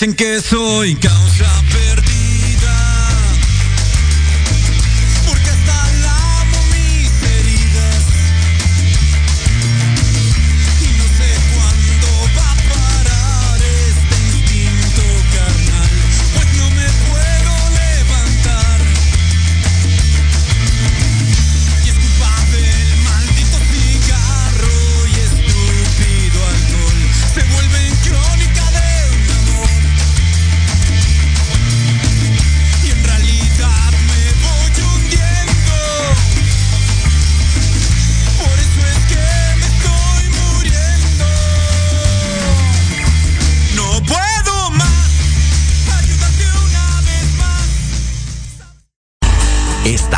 Dicen que soy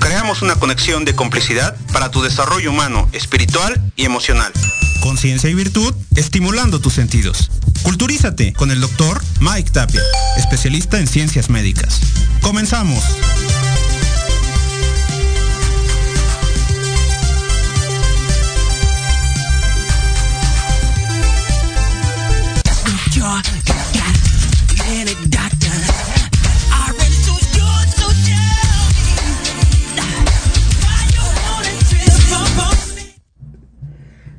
Creamos una conexión de complicidad para tu desarrollo humano, espiritual y emocional. Conciencia y virtud, estimulando tus sentidos. Culturízate con el doctor Mike Tapia, especialista en ciencias médicas. Comenzamos.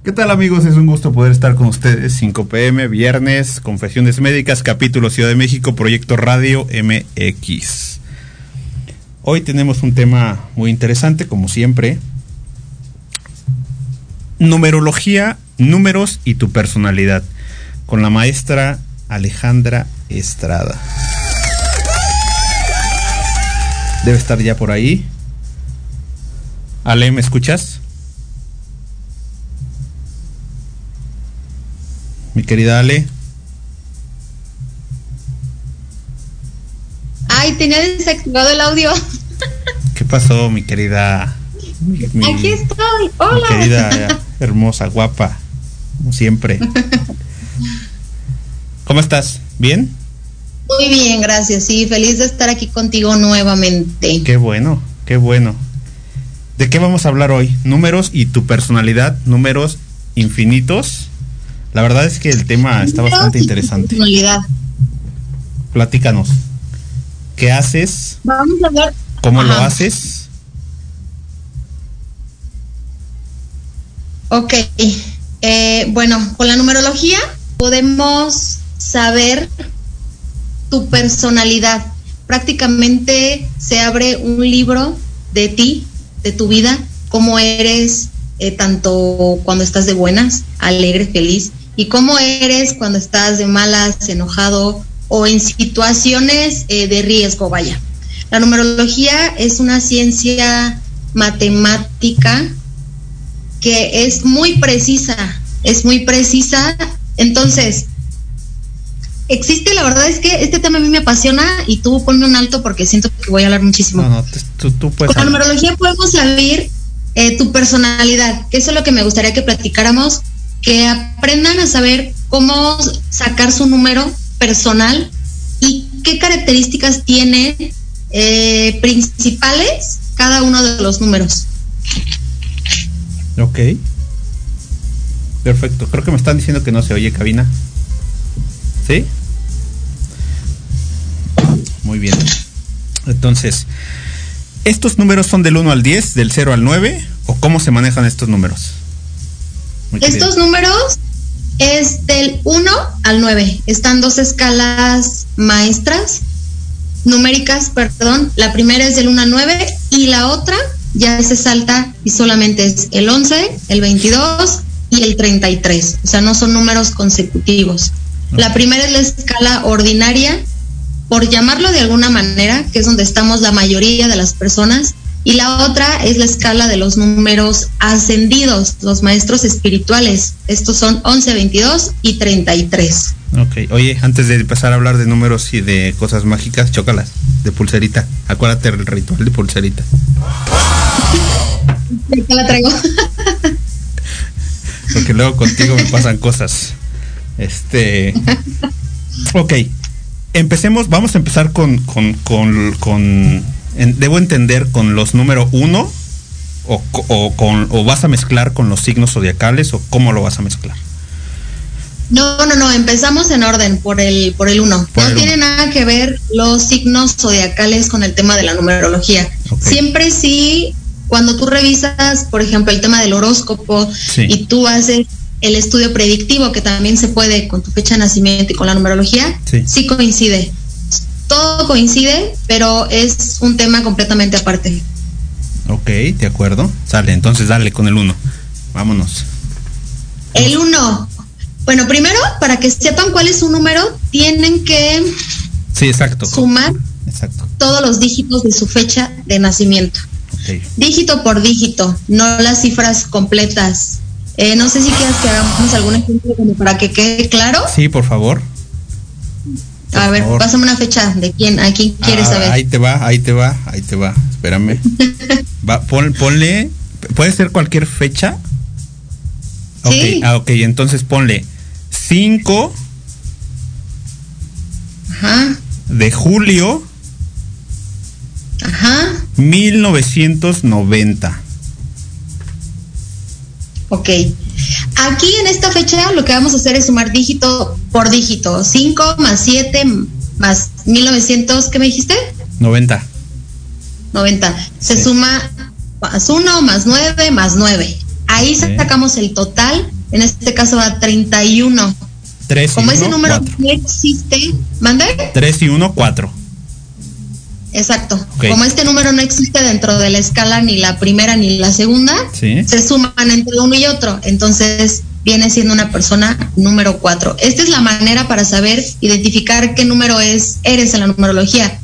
¿Qué tal amigos? Es un gusto poder estar con ustedes. 5 pm, viernes, Confesiones Médicas, capítulo Ciudad de México, Proyecto Radio MX. Hoy tenemos un tema muy interesante, como siempre. Numerología, números y tu personalidad. Con la maestra Alejandra Estrada. Debe estar ya por ahí. Ale, ¿me escuchas? Mi querida Ale. Ay, tenía desactivado el audio. ¿Qué pasó, mi querida? Aquí estoy. Hola. Mi querida, hermosa, guapa, como siempre. ¿Cómo estás? ¿Bien? Muy bien, gracias. Sí, feliz de estar aquí contigo nuevamente. Qué bueno, qué bueno. ¿De qué vamos a hablar hoy? Números y tu personalidad, números infinitos la verdad es que el tema está bastante interesante. Platícanos. ¿Qué haces? Vamos a ver. ¿Cómo lo haces? Ok. Eh, bueno, con la numerología podemos saber tu personalidad. Prácticamente se abre un libro de ti, de tu vida, cómo eres eh, tanto cuando estás de buenas, alegre, feliz, y cómo eres cuando estás de malas, enojado o en situaciones eh, de riesgo, vaya. La numerología es una ciencia matemática que es muy precisa, es muy precisa. Entonces, existe, la verdad es que este tema a mí me apasiona y tú ponme un alto porque siento que voy a hablar muchísimo. No, no, tú, puedes Con la numerología podemos saber eh, tu personalidad, que eso es lo que me gustaría que platicáramos que aprendan a saber cómo sacar su número personal y qué características tiene eh, principales cada uno de los números. Ok. Perfecto. Creo que me están diciendo que no se oye cabina. ¿Sí? Muy bien. Entonces, ¿estos números son del 1 al 10, del 0 al 9? ¿O cómo se manejan estos números? Estos números es del 1 al 9. Están dos escalas maestras, numéricas, perdón. La primera es del 1 al 9 y la otra ya se salta y solamente es el 11, el 22 y el 33. O sea, no son números consecutivos. La primera es la escala ordinaria, por llamarlo de alguna manera, que es donde estamos la mayoría de las personas, Y la otra es la escala de los números ascendidos, los maestros espirituales. Estos son 11, 22 y 33. Ok, oye, antes de empezar a hablar de números y de cosas mágicas, chócalas, de pulserita. Acuérdate del ritual de pulserita. Te la traigo. Porque luego contigo me pasan cosas. Este. Ok. Empecemos, vamos a empezar con, con, con, con debo entender con los número uno o, o, con, o vas a mezclar con los signos zodiacales o cómo lo vas a mezclar. No, no, no, empezamos en orden por el por el uno. no tiene nada que ver los signos zodiacales con el tema de la numerología. Siempre sí, cuando tú revisas, por ejemplo, el tema del horóscopo y tú haces el estudio predictivo, que también se puede con tu fecha de nacimiento y con la numerología, sí coincide. Todo coincide, pero es un tema completamente aparte. Ok, de acuerdo. Sale, entonces dale con el uno. Vámonos. El uno bueno, primero, para que sepan cuál es su número, tienen que sí, exacto. sumar exacto. todos los dígitos de su fecha de nacimiento. Dígito por dígito, no las cifras completas. Eh, no sé si quieres que hagamos algún ejemplo para que quede claro. Sí, por favor. A ver, pásame una fecha de quién, a quién quieres ah, saber. Ahí te va, ahí te va, ahí te va. Espérame. va, ponle, puede ser cualquier fecha. ¿Sí? ah, ok, entonces ponle 5 de julio Ajá. 1990. Ok. Aquí en esta fecha lo que vamos a hacer es sumar dígito por dígito. 5 más 7 más 1900, ¿qué me dijiste? 90. 90. Se suma más 1 más 9 más 9. Ahí sacamos el total en este caso va 31. 3 Como ese número no existe, ¿mande? 3 y 1, 4. Exacto. Como este número no existe dentro de la escala ni la primera ni la segunda, se suman entre uno y otro. Entonces viene siendo una persona número 4. Esta es la manera para saber identificar qué número es eres en la numerología.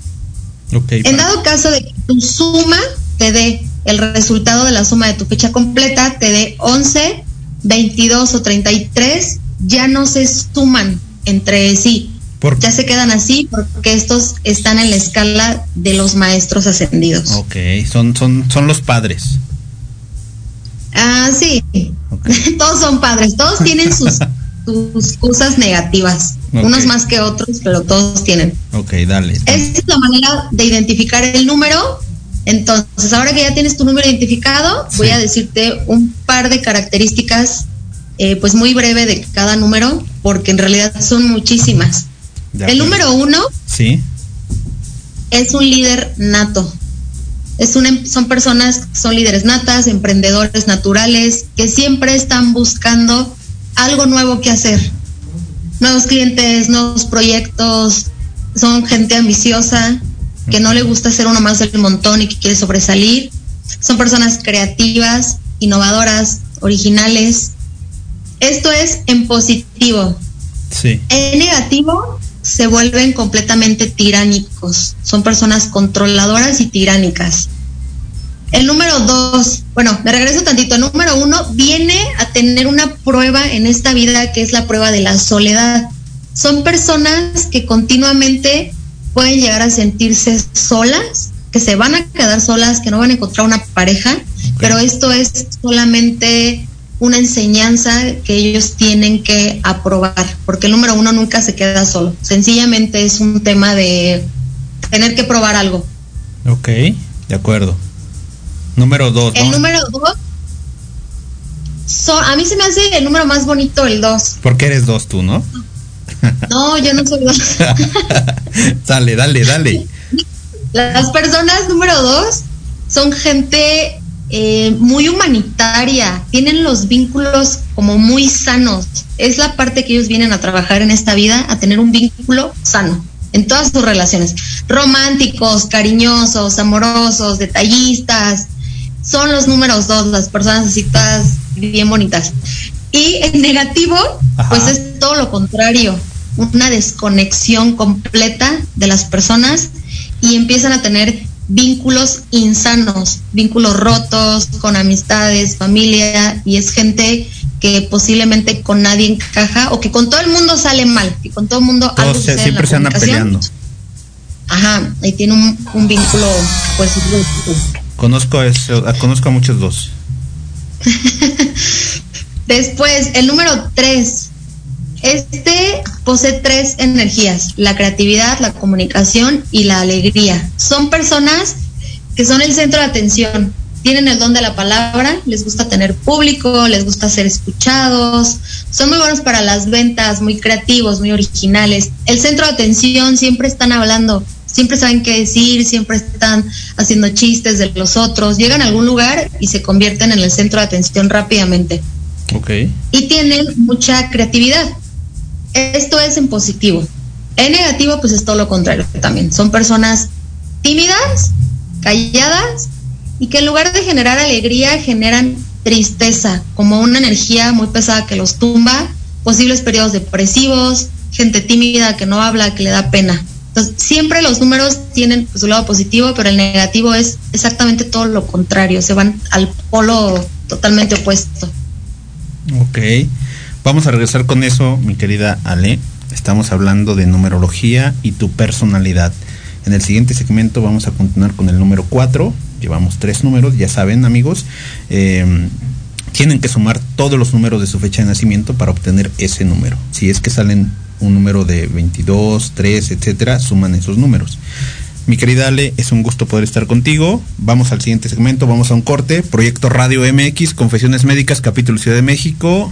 en dado caso de que tu suma te dé el resultado de la suma de tu fecha completa, te dé 11, 22 o 33 ya no se suman entre sí. Ya se quedan así porque estos están en la escala de los maestros ascendidos. Ok, son, son, son los padres. Ah, sí. todos son padres, todos tienen sus, sus cosas negativas. Unos más que otros, pero todos tienen. Ok, dale. Esta es la manera de identificar el número. Entonces, ahora que ya tienes tu número identificado, voy a decirte un par de características eh, pues muy breve de cada número, porque en realidad son muchísimas. El número uno sí. es un líder nato. Es un, em, son personas, son líderes natas, emprendedores naturales, que siempre están buscando algo nuevo que hacer. Nuevos clientes, nuevos proyectos, son gente ambiciosa, que no le gusta ser uno más del montón y que quiere sobresalir. Son personas creativas, innovadoras, originales, esto es en positivo. Sí. En negativo se vuelven completamente tiránicos. Son personas controladoras y tiránicas. El número dos, bueno, me regreso tantito. El número uno viene a tener una prueba en esta vida que es la prueba de la soledad. Son personas que continuamente pueden llegar a sentirse solas, que se van a quedar solas, que no van a encontrar una pareja, pero esto es solamente una enseñanza que ellos tienen que aprobar, porque el número uno nunca se queda solo. Sencillamente es un tema de tener que probar algo. Ok, de acuerdo. Número dos. El número dos, a mí se me hace el número más bonito el dos. Porque eres dos tú, ¿no? No, yo no soy dos. dale, dale, dale. Las personas número dos son gente eh, muy humanitaria, tienen los vínculos como muy sanos. Es la parte que ellos vienen a trabajar en esta vida, a tener un vínculo sano en todas sus relaciones. Románticos, cariñosos, amorosos, detallistas. Son los números dos, las personas así todas bien bonitas. Y en negativo, pues es todo lo contrario, una desconexión completa de las personas y empiezan a tener vínculos insanos, vínculos rotos con amistades, familia, y es gente que posiblemente con nadie encaja o que con todo el mundo sale mal, que con todo el mundo algo siempre se anda peleando. Ajá, ahí tiene un, vínculo, pues. Conozco, eso, conozco a muchos dos. Después, el número tres. Este posee tres energías, la creatividad, la comunicación y la alegría. Son personas que son el centro de atención, tienen el don de la palabra, les gusta tener público, les gusta ser escuchados, son muy buenos para las ventas, muy creativos, muy originales. El centro de atención siempre están hablando, siempre saben qué decir, siempre están haciendo chistes de los otros, llegan a algún lugar y se convierten en el centro de atención rápidamente. Ok. Y tienen mucha creatividad. Esto es en positivo. En negativo, pues es todo lo contrario también. Son personas tímidas, calladas y que en lugar de generar alegría generan tristeza, como una energía muy pesada que los tumba, posibles periodos depresivos, gente tímida que no habla, que le da pena. Entonces, siempre los números tienen su lado positivo, pero el negativo es exactamente todo lo contrario, se van al polo totalmente opuesto. Ok, vamos a regresar con eso, mi querida Ale. Estamos hablando de numerología y tu personalidad. En el siguiente segmento vamos a continuar con el número 4. Llevamos tres números, ya saben amigos. Em, tienen que sumar todos los números de su fecha de nacimiento para obtener ese número. Si es que salen un número de 22, 3, etcétera, suman esos números. Mi querida Ale, es un gusto poder estar contigo. Vamos al siguiente segmento, vamos a un corte. Proyecto Radio MX, Confesiones Médicas, capítulo Ciudad de México.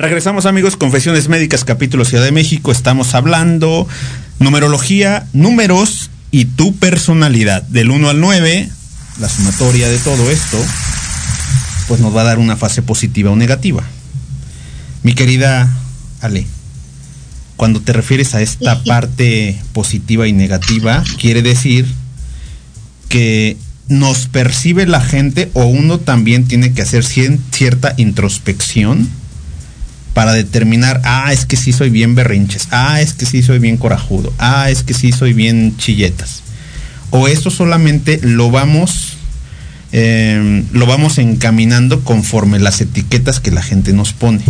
Regresamos amigos, Confesiones Médicas, capítulo Ciudad de México. Estamos hablando numerología, números y tu personalidad. Del 1 al 9, la sumatoria de todo esto, pues nos va a dar una fase positiva o negativa. Mi querida Ale, cuando te refieres a esta parte positiva y negativa, quiere decir que nos percibe la gente o uno también tiene que hacer cierta introspección para determinar, ah, es que sí soy bien berrinches, ah, es que sí soy bien corajudo, ah, es que sí soy bien chilletas. o esto solamente lo vamos eh, lo vamos encaminando conforme las etiquetas que la gente nos pone.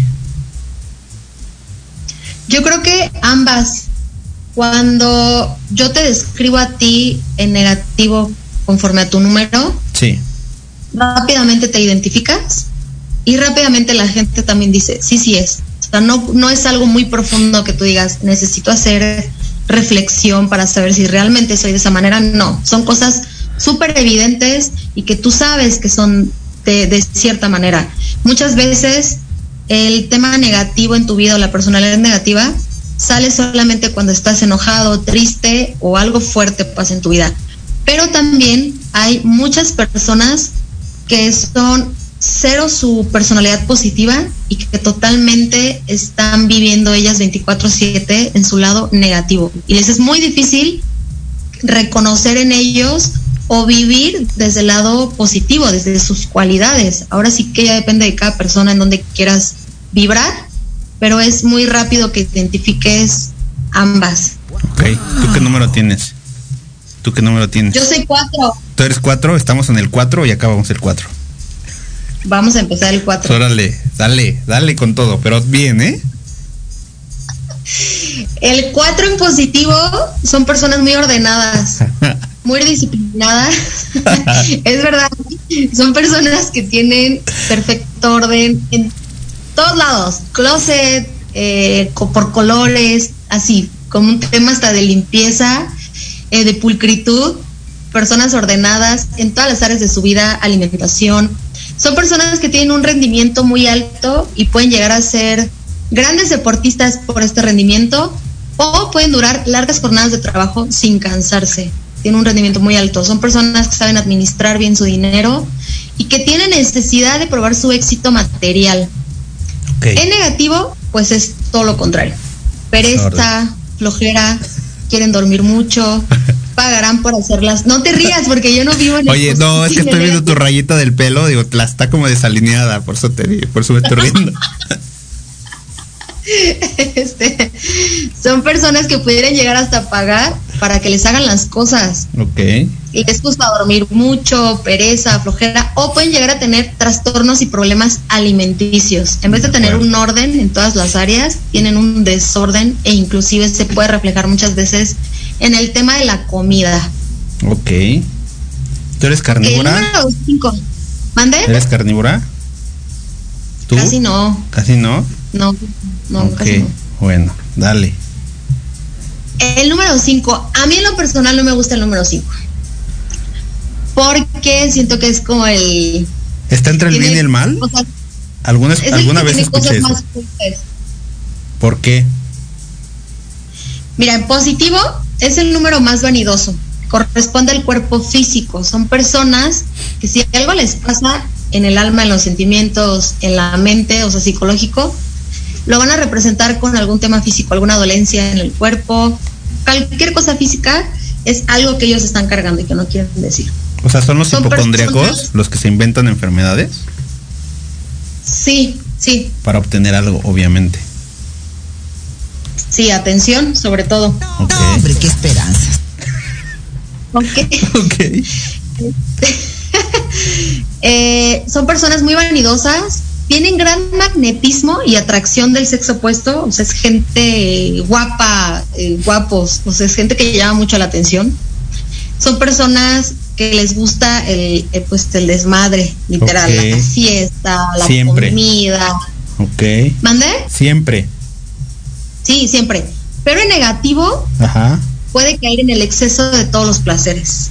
Yo creo que ambas. Cuando yo te describo a ti en negativo conforme a tu número, Sí. rápidamente te identificas y rápidamente la gente también dice, sí, sí es. O sea, no, no es algo muy profundo que tú digas, necesito hacer reflexión para saber si realmente soy de esa manera. No, son cosas súper evidentes y que tú sabes que son de, de cierta manera. Muchas veces el tema negativo en tu vida o la personalidad negativa sale solamente cuando estás enojado, triste o algo fuerte pasa en tu vida. Pero también hay muchas personas que son cero su personalidad positiva y que totalmente están viviendo ellas 24/7 en su lado negativo. Y les es muy difícil reconocer en ellos o vivir desde el lado positivo, desde sus cualidades. Ahora sí que ya depende de cada persona en donde quieras vibrar, pero es muy rápido que identifiques ambas. Ok. ¿Tú qué número tienes? ¿Tú qué número tienes? Yo soy cuatro. Tú eres cuatro, estamos en el cuatro y acabamos el cuatro. Vamos a empezar el cuatro. Órale, dale, dale con todo, pero bien, ¿eh? El cuatro en positivo son personas muy ordenadas, muy disciplinadas. es verdad, son personas que tienen perfecto orden en todos lados, closet, eh, por colores, así, como un tema hasta de limpieza, eh, de pulcritud, personas ordenadas en todas las áreas de su vida, alimentación. Son personas que tienen un rendimiento muy alto y pueden llegar a ser grandes deportistas por este rendimiento o pueden durar largas jornadas de trabajo sin cansarse. Tienen un rendimiento muy alto. Son personas que saben administrar bien su dinero y que tienen necesidad de probar su éxito material. En negativo, pues es todo lo contrario. Pereza, flojera, quieren dormir mucho, pagarán por hacerlas. No te rías porque yo no vivo en el Oye, no, es que estoy viendo tu rayita del pelo, digo, la está como desalineada, por eso te por eso me estoy riendo. Este, son personas que pudieran llegar hasta pagar para que les hagan las cosas. ok. Y les gusta dormir mucho, pereza, flojera, o pueden llegar a tener trastornos y problemas alimenticios. En vez de tener un orden en todas las áreas, tienen un desorden e inclusive se puede reflejar muchas veces en el tema de la comida. Ok. ¿Tú eres carnívora? 5. ¿Mande? ¿Eres carnívora? ¿Tú? Casi no, ¿Casi no? no, no, casi no. Bueno, dale. El número 5, a mí en lo personal no me gusta el número 5. Porque siento que es como el... ¿Está entre el tiene bien y el mal? cosas- ¿Alguna, es vez escuché eso? ¿Por qué? Mira, en positivo es el número más vanidoso. Corresponde al cuerpo físico. Son personas que si algo les pasa en el alma, en los sentimientos, en la mente, o sea, psicológico, lo van a representar con algún tema físico, alguna dolencia en el cuerpo, cualquier cosa física es algo que ellos están cargando y que no quieren decir. O sea, ¿son los Son hipocondríacos personas- los que se inventan enfermedades? Sí, sí, Para obtener algo, obviamente. sí, atención, sobre todo. Ok. Hombre, qué esperanzas. Ok. Ok. Eh, son personas muy vanidosas, tienen gran magnetismo y atracción del sexo opuesto, o sea, es gente guapa, eh, guapos, o sea, es gente que llama mucho la atención. Son personas que les gusta el, eh, pues, el desmadre, literal, la fiesta, la Siempre. comida. Ok. ¿Mande? Siempre. Sí, siempre. Pero en negativo Ajá. puede caer en el exceso de todos los placeres.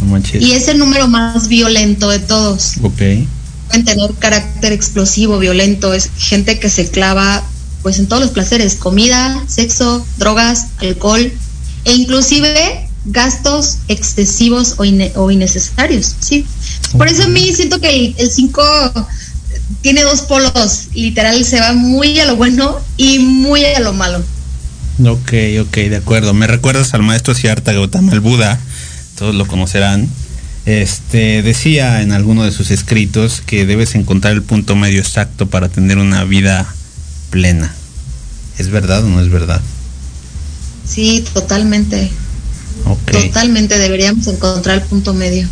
No manches. Y es el número más violento de todos. Ok. pueden tener carácter explosivo, violento, es gente que se clava pues en todos los placeres, comida, sexo, drogas, alcohol e inclusive gastos excesivos o, innecesarios, sí. Por eso a mí siento que el 5 tiene dos polos, literal se va muy a lo bueno y muy a lo malo. Ok, ok, de acuerdo. Me recuerdas al maestro Siddhartha Gautama, el Buda, todos lo conocerán. Este decía en alguno de sus escritos que debes encontrar el punto medio exacto para tener una vida plena. ¿Es verdad o no es verdad? Sí, totalmente. Totalmente deberíamos encontrar el punto medio.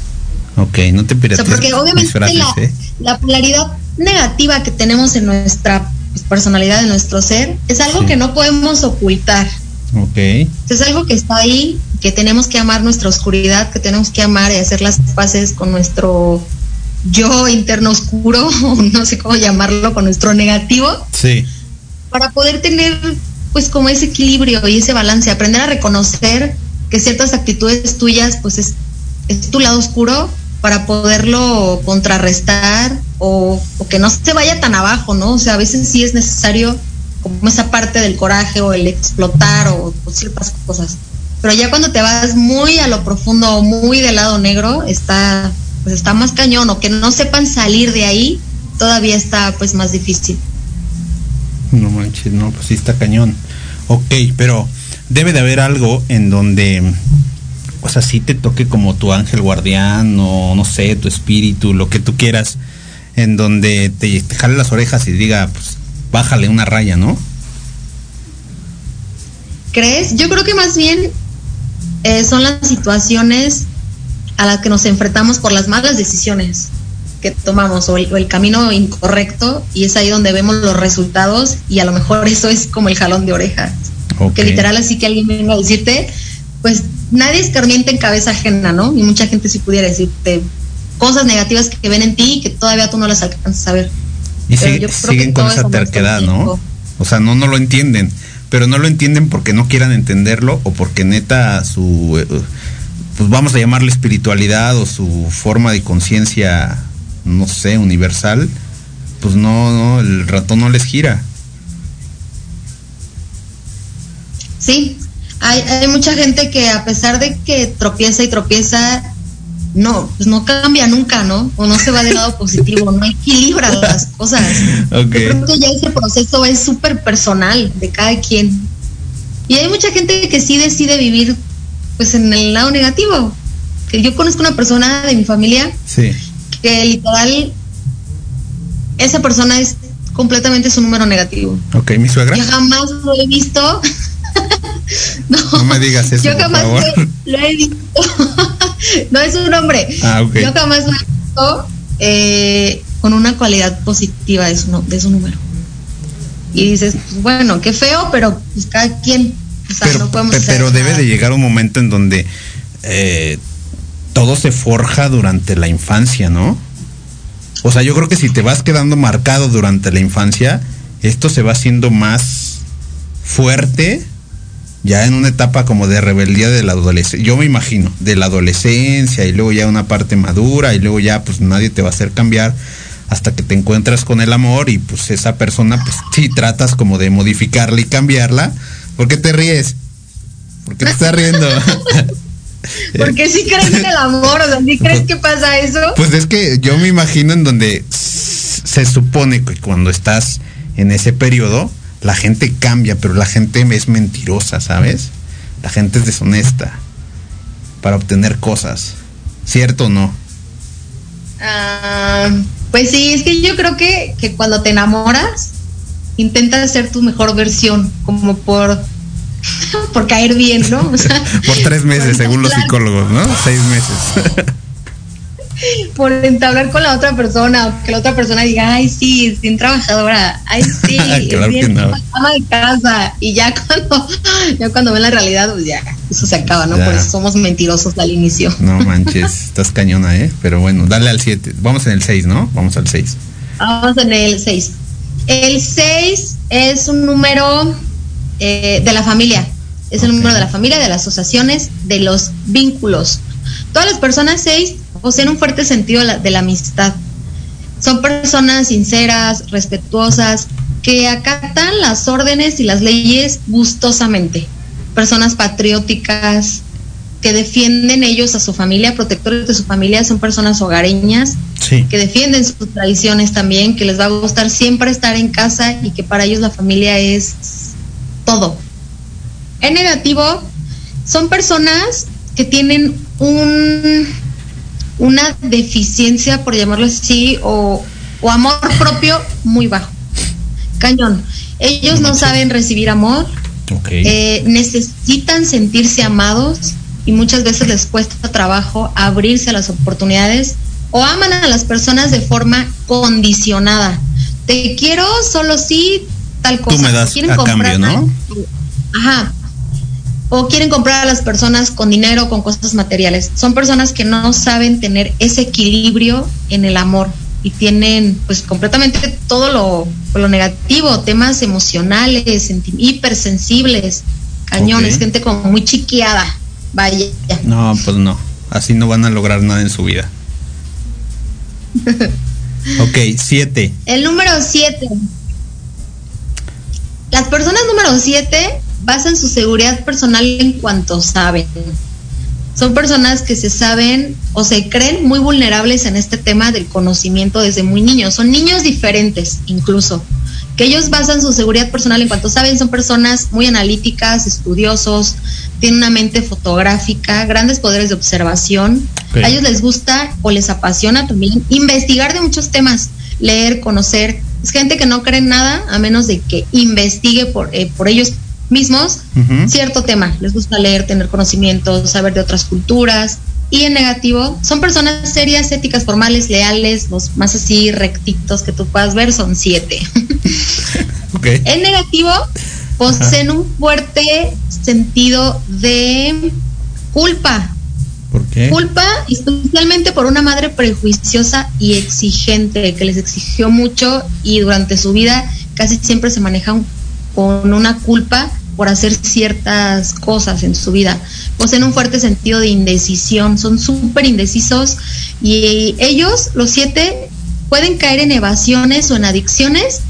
Ok, no te pierdas. porque obviamente ¿eh? la, polaridad negativa que tenemos en nuestra personalidad, en nuestro ser, es algo que no podemos ocultar. Ok. Es algo que está ahí, que tenemos que amar nuestra oscuridad, que tenemos que amar y hacer las paces con nuestro yo interno oscuro, no sé cómo llamarlo, con nuestro negativo. Sí. Para poder tener pues como ese equilibrio y ese balance, aprender a reconocer que ciertas actitudes tuyas pues es, es tu lado oscuro para poderlo contrarrestar o, que no se vaya tan abajo, ¿no? O sea, a veces sí es necesario como esa parte del coraje o el explotar o, ciertas cosas. Pero ya cuando te vas muy a lo profundo o muy del lado negro, está pues está más cañón o que no sepan salir de ahí, todavía está pues más difícil. No manches, no, pues sí está cañón. Ok, pero debe de haber algo en donde, o sea, sí te toque como tu ángel guardián o no sé, tu espíritu, lo que tú quieras, en donde te, jale las orejas y diga, pues bájale una raya, ¿no? ¿Crees? Yo creo que más bien eh, son las situaciones a las que nos enfrentamos por las malas decisiones que tomamos o el, camino incorrecto y es ahí donde vemos los resultados y a lo mejor eso es como el jalón de Que literal así que alguien venga a decirte, pues nadie escarmienta en cabeza ajena, ¿no? Y mucha gente sí pudiera decirte cosas negativas que ven en ti y que todavía tú no las alcanzas a ver. Y siguen con esa terquedad, ¿no? O sea, no, no lo entienden, pero no lo entienden porque no quieran entenderlo o porque neta su... Eh, pues vamos a llamarle espiritualidad o su forma de conciencia, no sé, universal, pues no, no, el ratón no les gira. Sí, hay, hay mucha gente que a pesar de que tropieza y tropieza, no, pues no cambia nunca, ¿no? O no se va del lado positivo, no equilibra las cosas. Okay. Yo creo que ya ese proceso es súper personal de cada quien. Y hay mucha gente que sí decide vivir pues en el lado negativo. Que yo conozco una persona de mi familia que literal esa persona es completamente su número negativo. Ok, mi suegra. Yo jamás lo he visto. no, me digas eso. Yo jamás Lo, he visto. no es un hombre. Ah, okay. Yo jamás lo he visto eh, con una cualidad positiva de su, de su número. Y dices, pues, bueno, qué feo, pero pues cada quien pero, debe de llegar un momento en donde eh, todo se forja durante la infancia, ¿no? O sea, yo creo que si te vas quedando marcado durante la infancia, esto se va haciendo más fuerte ya en una etapa como de rebeldía de la adolescencia. Yo me imagino, de la adolescencia y luego ya una parte madura y luego ya pues nadie te va a hacer cambiar hasta que te encuentras con el amor y pues esa persona pues sí tratas como de modificarla y cambiarla ¿Por qué te ríes? ¿Por qué te estás riendo? Porque si crees en el amor, o sea, ¿sí crees que pasa eso? Pues es que yo me imagino en donde se supone que cuando estás en ese periodo, la gente cambia, pero la gente es mentirosa, ¿sabes? La gente es deshonesta para obtener cosas. ¿Cierto o no? Ah, pues sí, es que yo creo que, que cuando te enamoras, intenta ser tu mejor versión, como por por caer bien, ¿no? por tres meses, según los psicólogos, ¿no? Seis meses. Por entablar con la otra persona, que la otra persona diga, ay, sí, es bien trabajadora, ay, sí, es bien ama de casa, y ya cuando, ya cuando ven la realidad, pues ya, eso se acaba, ¿no? Por eso somos mentirosos al inicio. No manches, estás cañona, ¿eh? Pero bueno, dale al 7, vamos en el 6, ¿no? Vamos al 6. Vamos en el 6. El 6 es un número eh, de la familia, es el número de la familia, de las asociaciones, de los vínculos. Todas las personas 6 poseen un fuerte sentido de la amistad. Son personas sinceras, respetuosas, que acatan las órdenes y las leyes gustosamente. Personas patrióticas, que defienden ellos a su familia, protectores de su familia, son personas hogareñas, que defienden sus tradiciones también, que les va a gustar siempre estar en casa y que para ellos la familia es todo. En negativo, son personas que tienen un, una deficiencia, por llamarlo así, o, amor propio muy bajo. Cañón. Ellos no, saben recibir amor, eh, necesitan sentirse amados y muchas veces les cuesta trabajo abrirse a las oportunidades o aman a las personas de forma condicionada. Te quiero solo si tal cosa. Tú me das Quieren a comprar- cambio, ¿no? Ajá. O quieren comprar a las personas con dinero, con cosas materiales. Son personas que no saben tener ese equilibrio en el amor y tienen pues completamente todo lo, lo negativo, temas emocionales, hipersensibles, cañones, gente como muy chiqueada. Vaya. No, pues no. Así no van a lograr nada en su vida. Ok, siete. El número 7. Las personas número 7 basan su seguridad personal en cuanto saben. Son personas que se saben o se creen muy vulnerables en este tema del conocimiento desde muy niños. Son niños diferentes incluso. Que ellos basan su seguridad personal en cuanto saben. Son personas muy analíticas, estudiosos, tienen una mente fotográfica, grandes poderes de observación. Ok. A ellos les gusta o les apasiona también investigar de muchos temas, leer, conocer. Es gente que no cree en nada a menos de que investigue por, eh, por ellos mismos cierto tema. Les gusta leer, tener conocimientos, saber de otras culturas. Y en negativo, son personas serias, éticas, formales, leales, los más así rectitos que tú puedas ver son siete. Ok. En negativo, poseen un fuerte sentido de culpa. ¿Por qué? Culpa especialmente por una madre prejuiciosa y exigente que les exigió mucho y durante su vida casi siempre se manejan con una culpa por hacer ciertas cosas en su vida. Poseen un fuerte sentido de indecisión, son súper indecisos y ellos, los siete, pueden caer en evasiones o en adicciones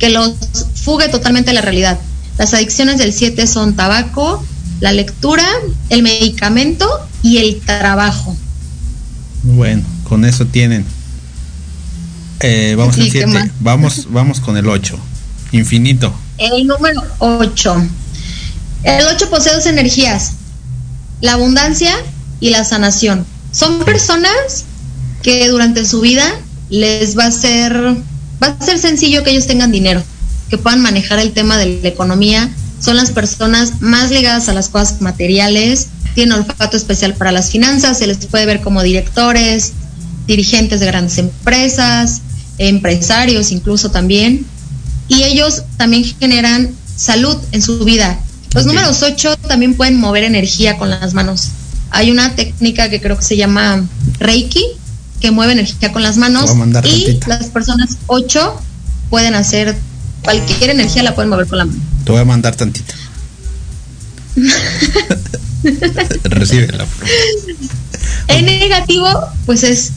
que los fugue totalmente la realidad. Las adicciones del 7 son tabaco, la lectura, el medicamento y el trabajo. Bueno, con eso tienen. Eh, vamos Sí, al ¿qué 7. más? Vamos, vamos con el 8. Infinito. El número 8. El 8 posee dos energías, la abundancia y la sanación. Son personas que durante su vida les va a ser va a ser sencillo que ellos tengan dinero, que puedan manejar el tema de la economía. Son las personas más ligadas a las cosas materiales, tienen olfato especial para las finanzas, se les puede ver como directores, dirigentes de grandes empresas, empresarios incluso también. Y ellos también generan salud en su vida. Los números 8 también pueden mover energía con las manos. Hay una técnica que creo que se llama Reiki, que mueve energía con las manos. Te voy a mandar Y tantita. las personas 8 pueden hacer cualquier energía, la pueden mover con la mano. Te voy a mandar tantita. Recíbela. En negativo, pues es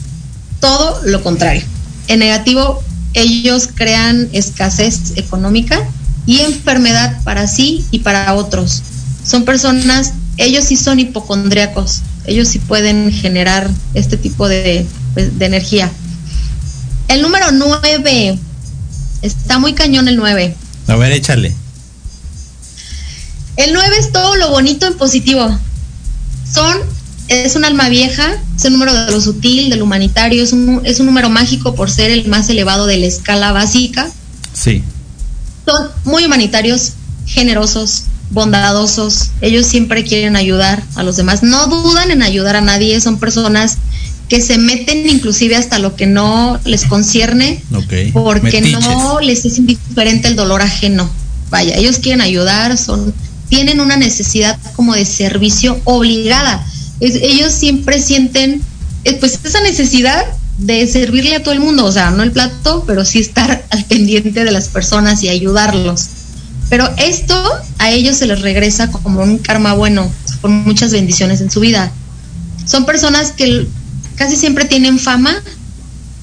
todo lo contrario. En negativo, ellos crean escasez económica y enfermedad para sí y para otros. Son personas, ellos sí son hipocondríacos, ellos sí pueden generar este tipo de, pues, de energía. El número 9, está muy cañón el 9. A ver, échale. El 9 es todo lo bonito en positivo. Son, es un alma vieja, es el número de lo sutil, del humanitario, es un, es un número mágico por ser el más elevado de la escala básica. Sí. Son muy humanitarios, generosos, bondadosos. Ellos siempre quieren ayudar a los demás. No dudan en ayudar a nadie. Son personas que se meten inclusive hasta lo que no les concierne porque Metiches. no les es indiferente el dolor ajeno. Vaya, ellos quieren ayudar, son tienen una necesidad como de servicio obligada. Es- ellos siempre sienten eh, pues esa necesidad de servirle a todo el mundo, o sea, no el plato, pero sí estar al pendiente de las personas y ayudarlos. Pero esto a ellos se les regresa como un karma bueno, con muchas bendiciones en su vida. Son personas que casi siempre tienen fama,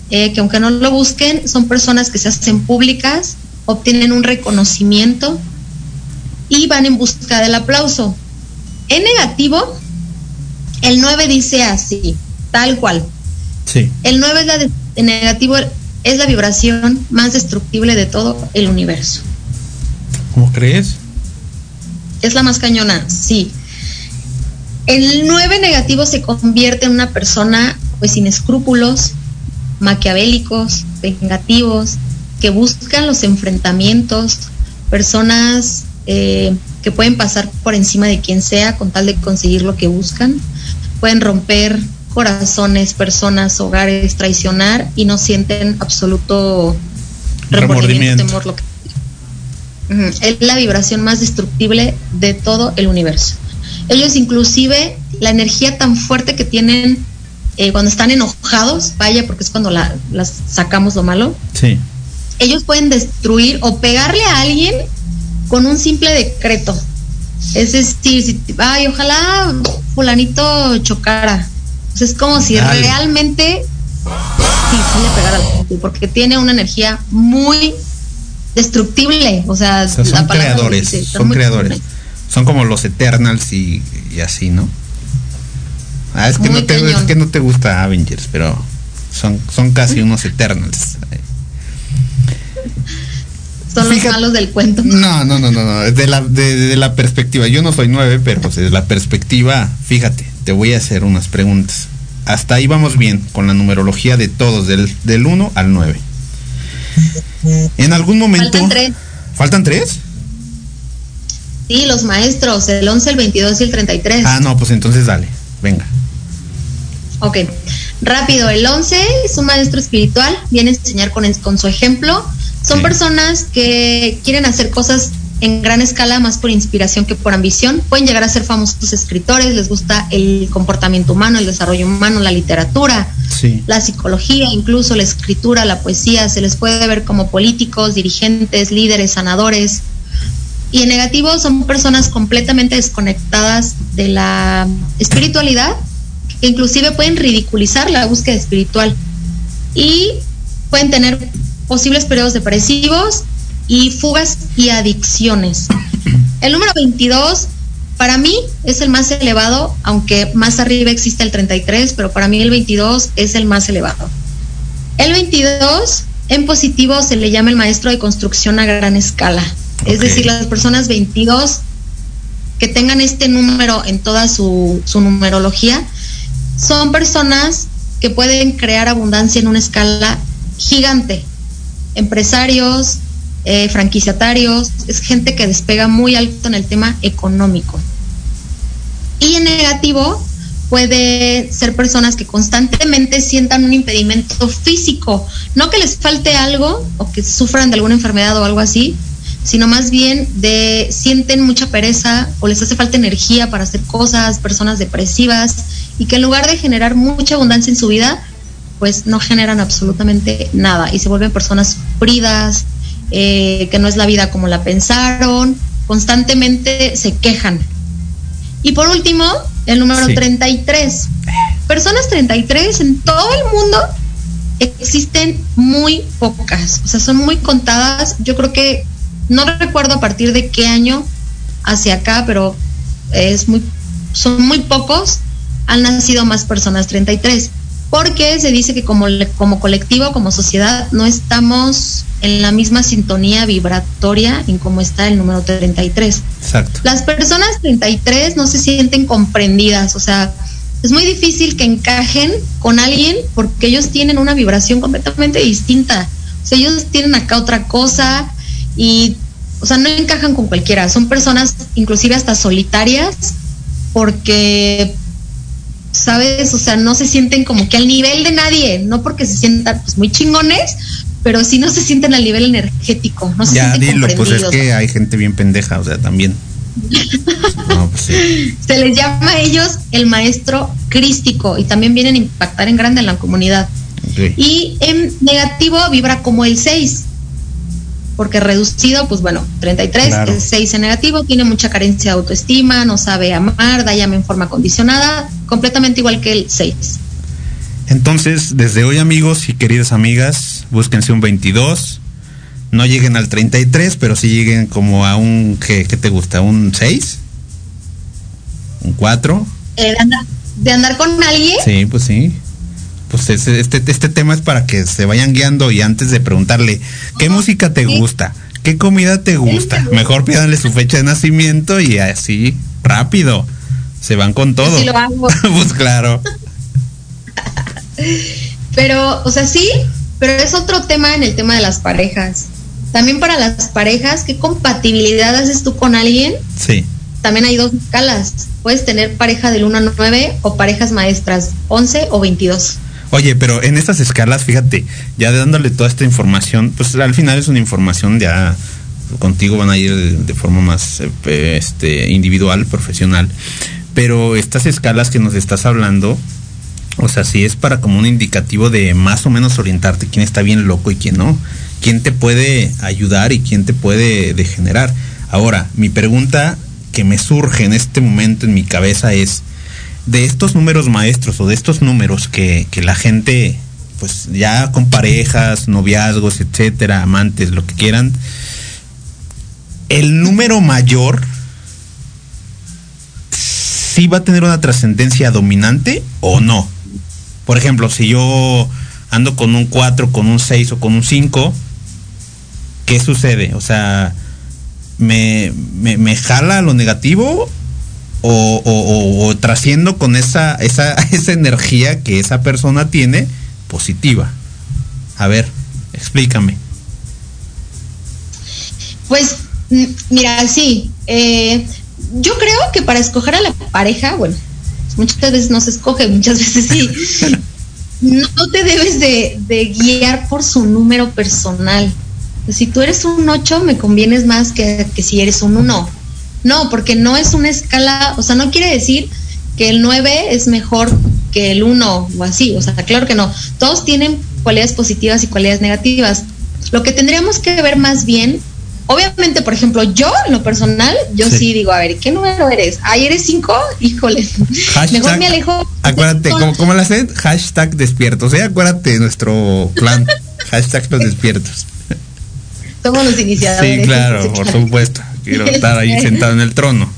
eh, que aunque no lo busquen, son personas que se hacen públicas, obtienen un reconocimiento y van en busca del aplauso. En negativo, el 9 dice así, tal cual. Sí. El 9 es la de- negativo es la vibración más destructible de todo el universo. ¿Cómo crees? Es la más cañona, sí. El 9 negativo se convierte en una persona pues sin escrúpulos, maquiavélicos, vengativos, que buscan los enfrentamientos, personas eh, que pueden pasar por encima de quien sea con tal de conseguir lo que buscan. Pueden romper corazones, personas, hogares, traicionar y no sienten absoluto remordimiento, temor, lo que es la vibración más destructible de todo el universo. Ellos inclusive la energía tan fuerte que tienen eh, cuando están enojados, vaya porque es cuando la, las sacamos lo malo. Sí. Ellos pueden destruir o pegarle a alguien con un simple decreto. Es decir, si, ay, ojalá fulanito chocara. Es como si realmente sí, le pegara a la gente, porque tiene una energía muy destructible. O sea, son creadores, son creadores. Son como los Eternals y, así, ¿no? Ah, es que, no te, es que no te gusta Avengers, pero son, son casi unos Eternals. Son los malos del cuento. No, no, no, no, no. De la, de, la perspectiva, yo no soy nueve, pero pues desde la perspectiva, fíjate, te voy a hacer unas preguntas. Hasta ahí vamos bien con la numerología de todos, del, del 1 al 9. En algún momento. Faltan tres. ¿Faltan tres? Sí, los maestros, el 11, el 22 y el 33. Ah, no, pues entonces dale, venga. Ok, rápido, el 11 es un maestro espiritual, viene a enseñar con, con su ejemplo. Son personas que quieren hacer cosas en gran escala, más por inspiración que por ambición. Pueden llegar a ser famosos escritores, les gusta el comportamiento humano, el desarrollo humano, la literatura, la psicología, incluso la escritura, la poesía. Se les puede ver como políticos, dirigentes, líderes, sanadores. Y en negativo son personas completamente desconectadas de la espiritualidad, que inclusive pueden ridiculizar la búsqueda espiritual. Y pueden tener posibles periodos depresivos y fugas y adicciones. El número 22 para mí es el más elevado, aunque más arriba existe el 33, pero para mí el 22 es el más elevado. El 22 en positivo se le llama el maestro de construcción a gran escala. Es decir, las personas 22 que tengan este número en toda su, su numerología son personas que pueden crear abundancia en una escala gigante. Empresarios, eh, franquiciatarios, es gente que despega muy alto en el tema económico. Y en negativo puede ser personas que constantemente sientan un impedimento físico, no que les falte algo o que sufran de alguna enfermedad o algo así, sino más bien de sienten mucha pereza o les hace falta energía para hacer cosas, personas depresivas y que en lugar de generar mucha abundancia en su vida, pues no generan absolutamente nada y se vuelven personas sufridas, eh, que no es la vida como la pensaron, constantemente se quejan. Y por último, el número 33. Personas 33 en todo el mundo existen muy pocas, o sea, son muy contadas. Yo creo que no recuerdo a partir de qué año hacia acá, pero es muy son muy pocos. Han nacido más personas 33 porque se dice que como, como colectivo, como sociedad, no estamos en la misma sintonía vibratoria en como está el número 33. Exacto. Las personas 33 no se sienten comprendidas, o sea, es muy difícil que encajen con alguien porque ellos tienen una vibración completamente distinta. O sea, ellos tienen acá otra cosa y, o sea, no encajan con cualquiera. Son personas inclusive hasta solitarias porque ¿sabes? O sea, no se sienten como que al nivel de nadie, no porque se sientan pues muy chingones, pero sí no se sienten al nivel energético, no se ya, dilo, pues es que hay gente bien pendeja, o sea, también. Pues se les llama a ellos el maestro crístico y también vienen a impactar en grande en la comunidad. Y en negativo vibra como el 6, porque reducido, pues bueno, 33 es 6 en negativo, tiene mucha carencia de autoestima, no sabe amar, da llama en forma condicionada, completamente igual que el 6. Entonces, desde hoy amigos y queridas amigas, búsquense un 22, no lleguen al 33, pero sí lleguen como a un, ¿qué, te gusta? ¿Un 6? ¿Un 4? Eh, de, andar, con alguien. Sí, pues sí pues este, este, este tema es para que se vayan guiando y antes de preguntarle, ¿qué música te gusta? ¿Qué comida te gusta? Mejor pídanle su fecha de nacimiento y así, rápido. Se van con todo. Sí lo hago. pues claro. pero, o sea, sí, pero es otro tema en el tema de las parejas. también para las parejas, ¿qué compatibilidad haces tú con alguien? Sí. También hay dos escalas. Puedes tener pareja del 1 a 9 o parejas maestras 11 o 22. Oye, pero en estas escalas, fíjate, ya dándole toda esta información, pues al final es una información ya contigo van a ir de, forma más eh, este, individual, profesional. Pero estas escalas que nos estás hablando, o sea, sí es para como un indicativo de más o menos orientarte quién está bien loco y quién no. Quién te puede ayudar y quién te puede degenerar. Ahora, mi pregunta que me surge en este momento en mi cabeza es, de estos números maestros o de estos números que, que la gente, pues ya con parejas, noviazgos, etcétera, amantes, lo que quieran, el número mayor sí va a tener una trascendencia dominante o no. Por ejemplo, si yo ando con un 4, con un 6 o con un 5, ¿qué sucede? O sea, ¿me, me, jala lo negativo o, o, trasciendo con esa, esa, esa energía que esa persona tiene positiva? A ver, explícame. Pues mira, sí. Eh, yo creo que para escoger a la pareja, bueno, muchas veces no se escoge, muchas veces sí. no te debes de, guiar por su número personal. Si tú eres un 8, me convienes más que, que si eres un 1. No, porque no es una escala, o sea, no quiere decir que el 9 es mejor que el 1 o así, o sea, claro que no. Todos tienen cualidades positivas y cualidades negativas. Lo que tendríamos que ver más bien Obviamente, por ejemplo, yo en lo personal, yo sí, digo, a ver, ¿qué número eres? Ahí eres cinco, híjole. Mejor me alejo. Acuérdate, ¿cómo, cómo lo hacen? Hashtag despiertos, ¿eh? Acuérdate de nuestro plan. Hashtag los despiertos. Somos los iniciadores. Sí, claro, por supuesto. Quiero estar ahí sentado en el trono.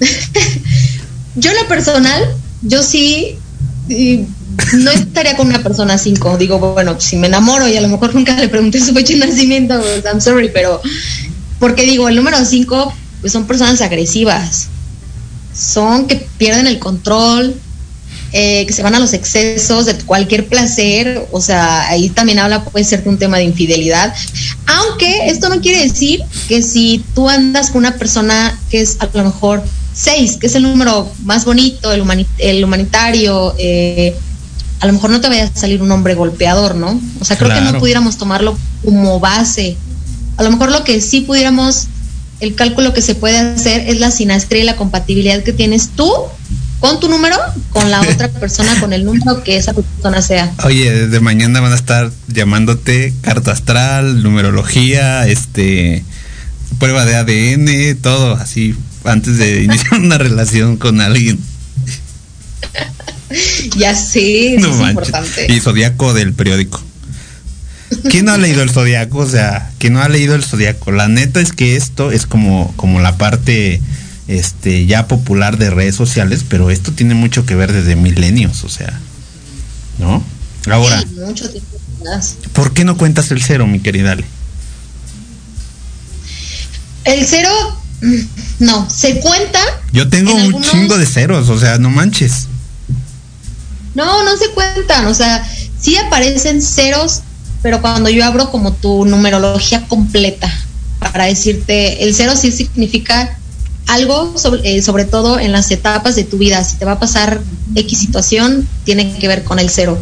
yo en lo personal, yo sí no estaría con una persona cinco. Digo, bueno, si me enamoro y a lo mejor nunca le pregunté su fecha de nacimiento, pues, I'm sorry, pero porque digo, el número cinco pues son personas agresivas, son que pierden el control, eh, que se van a los excesos de cualquier placer, o sea, ahí también habla, puede ser un tema de infidelidad, aunque esto no quiere decir que si tú andas con una persona que es a lo mejor seis, que es el número más bonito, el, el humanitario, eh, a lo mejor no te vaya a salir un hombre golpeador, ¿no? O sea, creo que no pudiéramos tomarlo como base. A lo mejor lo que sí pudiéramos, el cálculo que se puede hacer es la sinastría y la compatibilidad que tienes tú con tu número, con la otra persona, con el número que esa persona sea. Oye, desde mañana van a estar llamándote carta astral, numerología, este, prueba de ADN, todo así, antes de iniciar una relación con alguien. ya sé, es importante. Y zodiaco del periódico. ¿Quién no ha leído el zodiaco? O sea, ¿quién no ha leído el zodiaco? La neta es que esto es como, como la parte este, ya popular de redes sociales, pero esto tiene mucho que ver desde milenios, o sea, ¿no? Ahora, ¿por qué no cuentas el cero, mi querida Ale? El cero, no, se cuenta. Yo tengo un chingo de ceros, o sea, no manches. No, no se cuentan, o sea, sí aparecen ceros, pero cuando yo abro como tu numerología completa, para decirte, el cero sí significa algo, sobre, eh, sobre todo en las etapas de tu vida, si te va a pasar X situación, tiene que ver con el cero.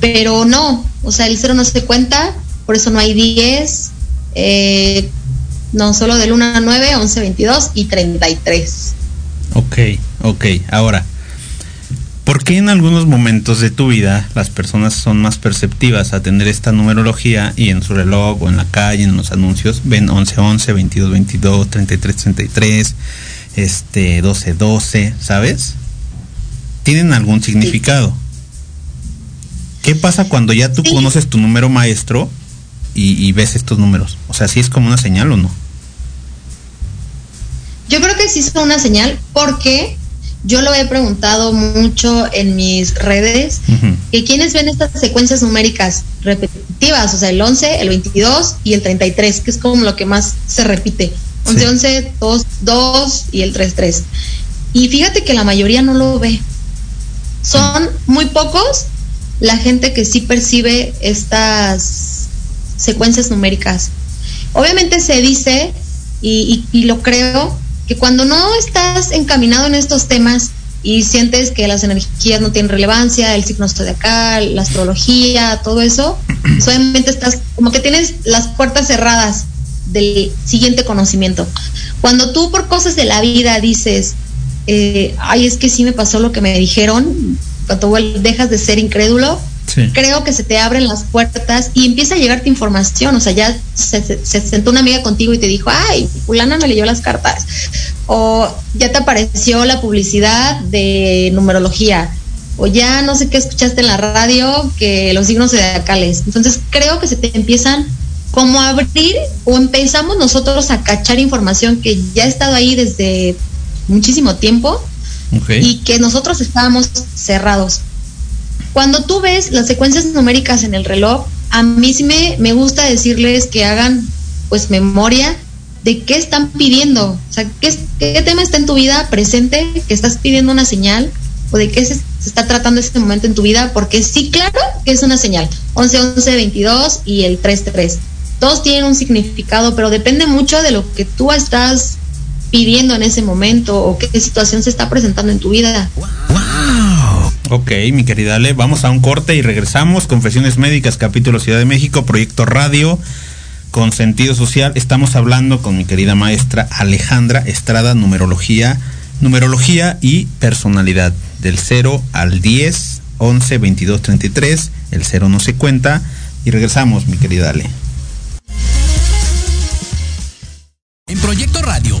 Pero no, o sea, el cero no se cuenta, por eso no hay 10, eh, no, solo del 1 a 9, 11, 22 y 33. Ok, ok, ahora ¿Por qué en algunos momentos de tu vida las personas son más perceptivas a tener esta numerología y en su reloj o en la calle, en los anuncios, ven 1111, 2222, 3333, este 1212, ¿sabes? ¿Tienen algún significado? ¿Qué pasa cuando ya tú conoces tu número maestro y, y ves estos números? O sea, ¿sí es como una señal o no? Yo creo que sí es una señal porque yo lo he preguntado mucho en mis redes, que quienes ven estas secuencias numéricas repetitivas, o sea, el 11, el 22 y el 33, que es como lo que más se repite. 11, 11, 2, 2 y el 3, 3. Y fíjate que la mayoría no lo ve. Son muy pocos la gente que sí percibe estas secuencias numéricas. Obviamente se dice, y, y lo creo, que cuando no estás encaminado en estos temas y sientes que las energías no tienen relevancia, el signo zodiacal, la astrología, todo eso, obviamente estás como que tienes las puertas cerradas del siguiente conocimiento. Cuando tú por cosas de la vida dices, eh, ay, es que sí me pasó lo que me dijeron, cuando dejas de ser incrédulo, creo que se te abren las puertas y empieza a llegarte información. O sea, ya se, sentó una amiga contigo y te dijo, ay, fulana me leyó las cartas. O ya te apareció la publicidad de numerología. O ya no sé qué escuchaste en la radio que los signos zodiacales. Entonces creo que se te empiezan como a abrir o empezamos nosotros a cachar información que ya ha estado ahí desde muchísimo tiempo y que nosotros estábamos cerrados. Cuando tú ves las secuencias numéricas en el reloj, a mí sí me, me gusta decirles que hagan pues memoria de qué están pidiendo, o sea, qué, tema está en tu vida presente, que estás pidiendo una señal, o de qué se, está tratando este momento en tu vida, porque sí, claro que es una señal, 11, 11, 22 y el 3, 3. Todos tienen un significado, pero depende mucho de lo que tú estás pidiendo en ese momento o qué situación se está presentando en tu vida. Ok, mi querida Ale, vamos a un corte y regresamos. Confesiones Médicas, capítulo Ciudad de México, proyecto radio con sentido social. Estamos hablando con mi querida maestra Alejandra Estrada, numerología, numerología y personalidad. Del 0 al 10, 11, 22, 33. El 0 no se cuenta. Y regresamos, mi querida Ale. En Proyecto Radio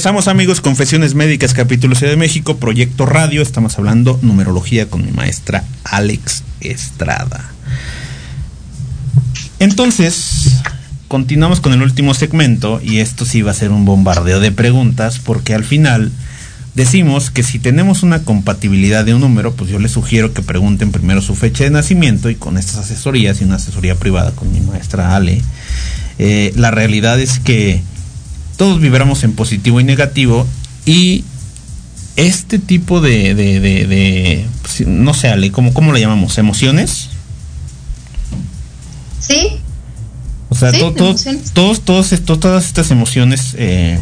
Regresamos amigos, Confesiones Médicas, capítulo Ciudad de México, Proyecto Radio. Estamos hablando numerología con mi maestra Alex Estrada. Entonces, continuamos con el último segmento y esto sí va a ser un bombardeo de preguntas porque al final decimos que si tenemos una compatibilidad de un número, pues yo les sugiero que pregunten primero su fecha de nacimiento y con estas asesorías y una asesoría privada con mi maestra Ale, eh, la realidad es que todos vibramos en positivo y negativo y este tipo de, de, de, pues, no sé, Ale, ¿cómo, ¿cómo le llamamos? ¿Emociones? Sí. O sea, todos, todos, todas estas emociones eh,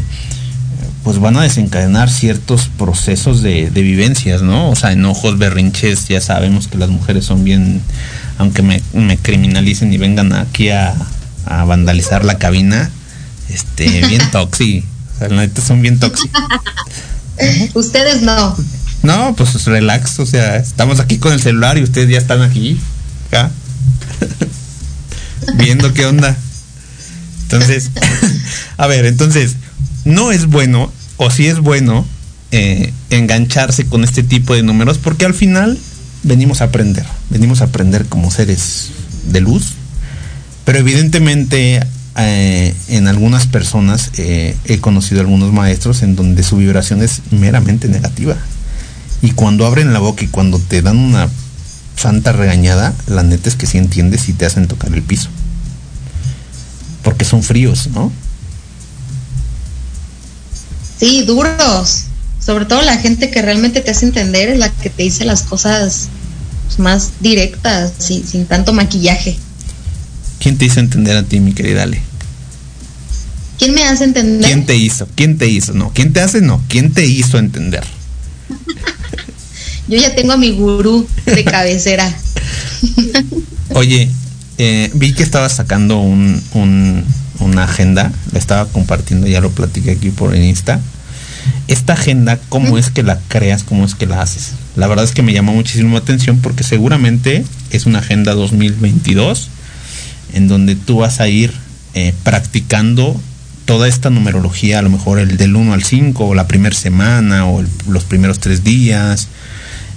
pues van a desencadenar ciertos procesos de, vivencias, ¿no? O sea, enojos, berrinches, ya sabemos que las mujeres son bien, aunque me, me criminalicen y vengan aquí a, a vandalizar la cabina, este, bien toxi. O sea, la neta son bien toxi. Ustedes no. No, pues relax, o sea, estamos aquí con el celular y ustedes ya están aquí, acá, viendo qué onda. Entonces, a ver, entonces, no es bueno, o si es bueno, eh, engancharse con este tipo de números, porque al final venimos a aprender, venimos a aprender como seres de luz, pero evidentemente eh, en algunas personas eh, he conocido algunos maestros en donde su vibración es meramente negativa. Y cuando abren la boca y cuando te dan una santa regañada, la neta es que sí entiendes y te hacen tocar el piso. Porque son fríos, ¿no? Sí, duros. Sobre todo la gente que realmente te hace entender es la que te dice las cosas más directas, sin tanto maquillaje. ¿Quién te hizo entender a ti, mi querida Ale? ¿Quién me hace entender? ¿Quién te hizo? ¿Quién te hizo? No, ¿quién te hace? No, ¿quién te hizo entender? Yo ya tengo a mi gurú de cabecera. Oye, eh, vi que estabas sacando un, una agenda, la estaba compartiendo, ya lo platiqué aquí por Insta. Esta agenda, ¿cómo es que la creas? ¿Cómo es que la haces? La verdad es que me llamó muchísimo la atención porque seguramente es una agenda 2022 en donde tú vas a ir eh, practicando toda esta numerología, a lo mejor el del 1 al 5, o la primera semana, o los primeros tres días.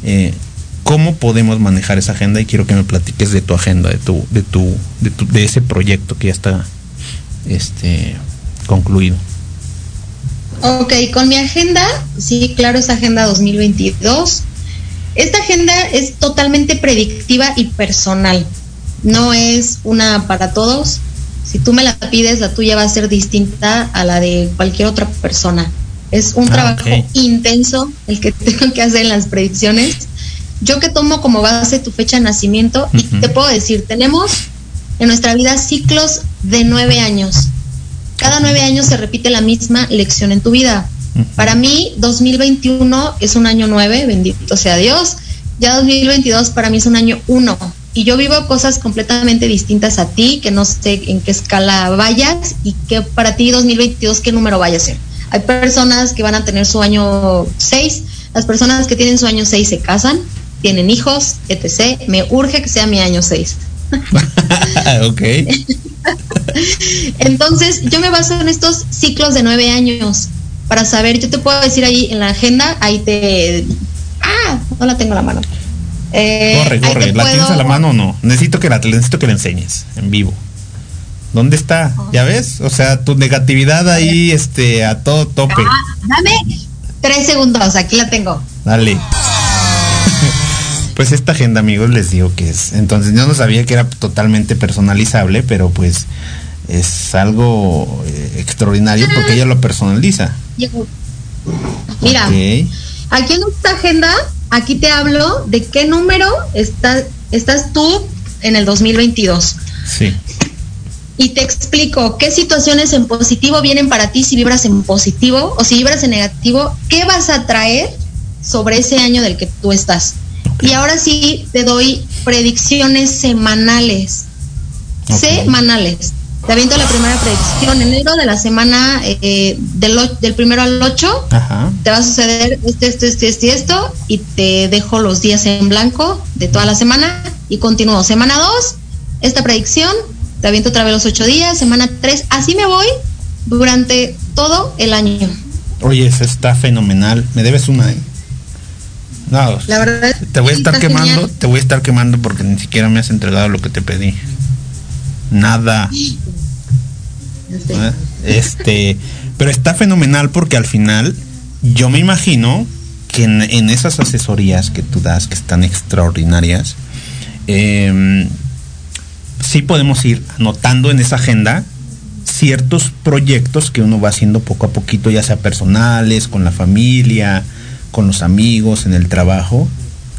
Eh, ¿Cómo podemos manejar esa agenda? Y quiero que me platiques de tu agenda, de tu, de tu, de, tu, de ese proyecto que ya está este, concluido. Ok, con mi agenda, sí, claro, es agenda 2022. Esta agenda es totalmente predictiva y personal. No es una para todos, si tú me la pides, la tuya va a ser distinta a la de cualquier otra persona. Es un ah, trabajo intenso el que tengo que hacer en las predicciones. Yo que tomo como base tu fecha de nacimiento y te puedo decir, tenemos en nuestra vida ciclos de nueve años. Cada nueve años se repite la misma lección en tu vida. Para mí, 2021 es un año nueve, bendito sea Dios. Ya 2022 para mí es un año uno y yo vivo cosas completamente distintas a ti, que no sé en qué escala vayas y que para ti 2022 qué número vaya a ser. Hay personas que van a tener su año 6, las personas que tienen su año 6 se casan, tienen hijos, etc. Me urge que sea mi año 6. ok. Entonces, yo me baso en estos ciclos de nueve años para saber, yo te puedo decir ahí en la agenda, ahí te... Ah, no la tengo en la mano. Eh, corre, corre, ¿la tienes a la mano o no? Necesito que la necesito que la enseñes en vivo. ¿Dónde está? ¿Ya ves? O sea, tu negatividad ahí, este, a todo tope. Ah, dame tres segundos, aquí la tengo. Dale. pues esta agenda, amigos, les digo que es. Entonces yo no sabía que era totalmente personalizable, pero pues es algo eh, extraordinario porque ella lo personaliza. Mira, aquí en esta agenda aquí te hablo de qué número estás tú en el 2022. Sí. y te explico qué situaciones en positivo vienen para ti si vibras en positivo o si vibras en negativo, qué vas a traer sobre ese año del que tú estás. Y ahora sí te doy predicciones semanales. Semanales. Te aviento la primera predicción. Enero de la semana eh, del, del, primero al 8 te va a suceder este, este, este, este, esto y te dejo los días en blanco de toda la semana y continúo. Semana 2, esta predicción, te aviento otra vez los 8 días. Semana 3, así me voy durante todo el año. Oye, eso está fenomenal. Me debes una, ¿eh? No, la verdad. Te voy a estar quemando, te voy a estar quemando porque ni siquiera me has entregado lo que te pedí. Nada. ¿Eh? Este, pero está fenomenal porque al final yo me imagino que en, esas asesorías que tú das, que están extraordinarias, eh, sí podemos ir anotando en esa agenda ciertos proyectos que uno va haciendo poco a poquito, ya sea personales, con la familia, con los amigos, en el trabajo,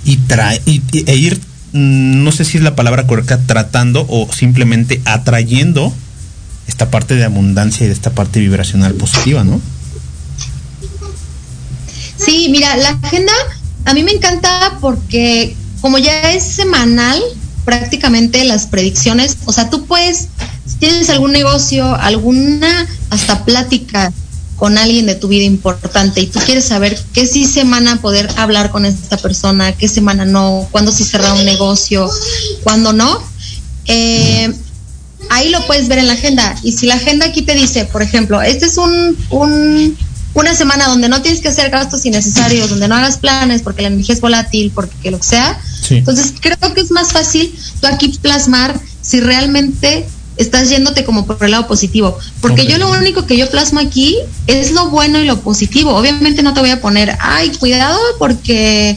y, trae, e ir, mm, no sé si es la palabra correcta, tratando o simplemente atrayendo esta parte de abundancia y de esta parte vibracional positiva, ¿no? Sí, mira, la agenda a mí me encanta porque como ya es semanal, prácticamente las predicciones, o sea, tú puedes, si tienes algún negocio, alguna hasta plática con alguien de tu vida importante y tú quieres saber qué sí semana poder hablar con esta persona, qué semana no, cuándo sí cerrar un negocio, cuándo no, eh, ahí lo puedes ver en la agenda. Y si la agenda aquí te dice, por ejemplo, este es un, un una semana donde no tienes que hacer gastos innecesarios, donde no hagas planes porque la energía es volátil, porque lo que sea, entonces creo que es más fácil tú aquí plasmar si realmente estás yéndote como por el lado positivo. Porque yo lo único que yo plasmo aquí es lo bueno y lo positivo. Obviamente no te voy a poner, ay, cuidado porque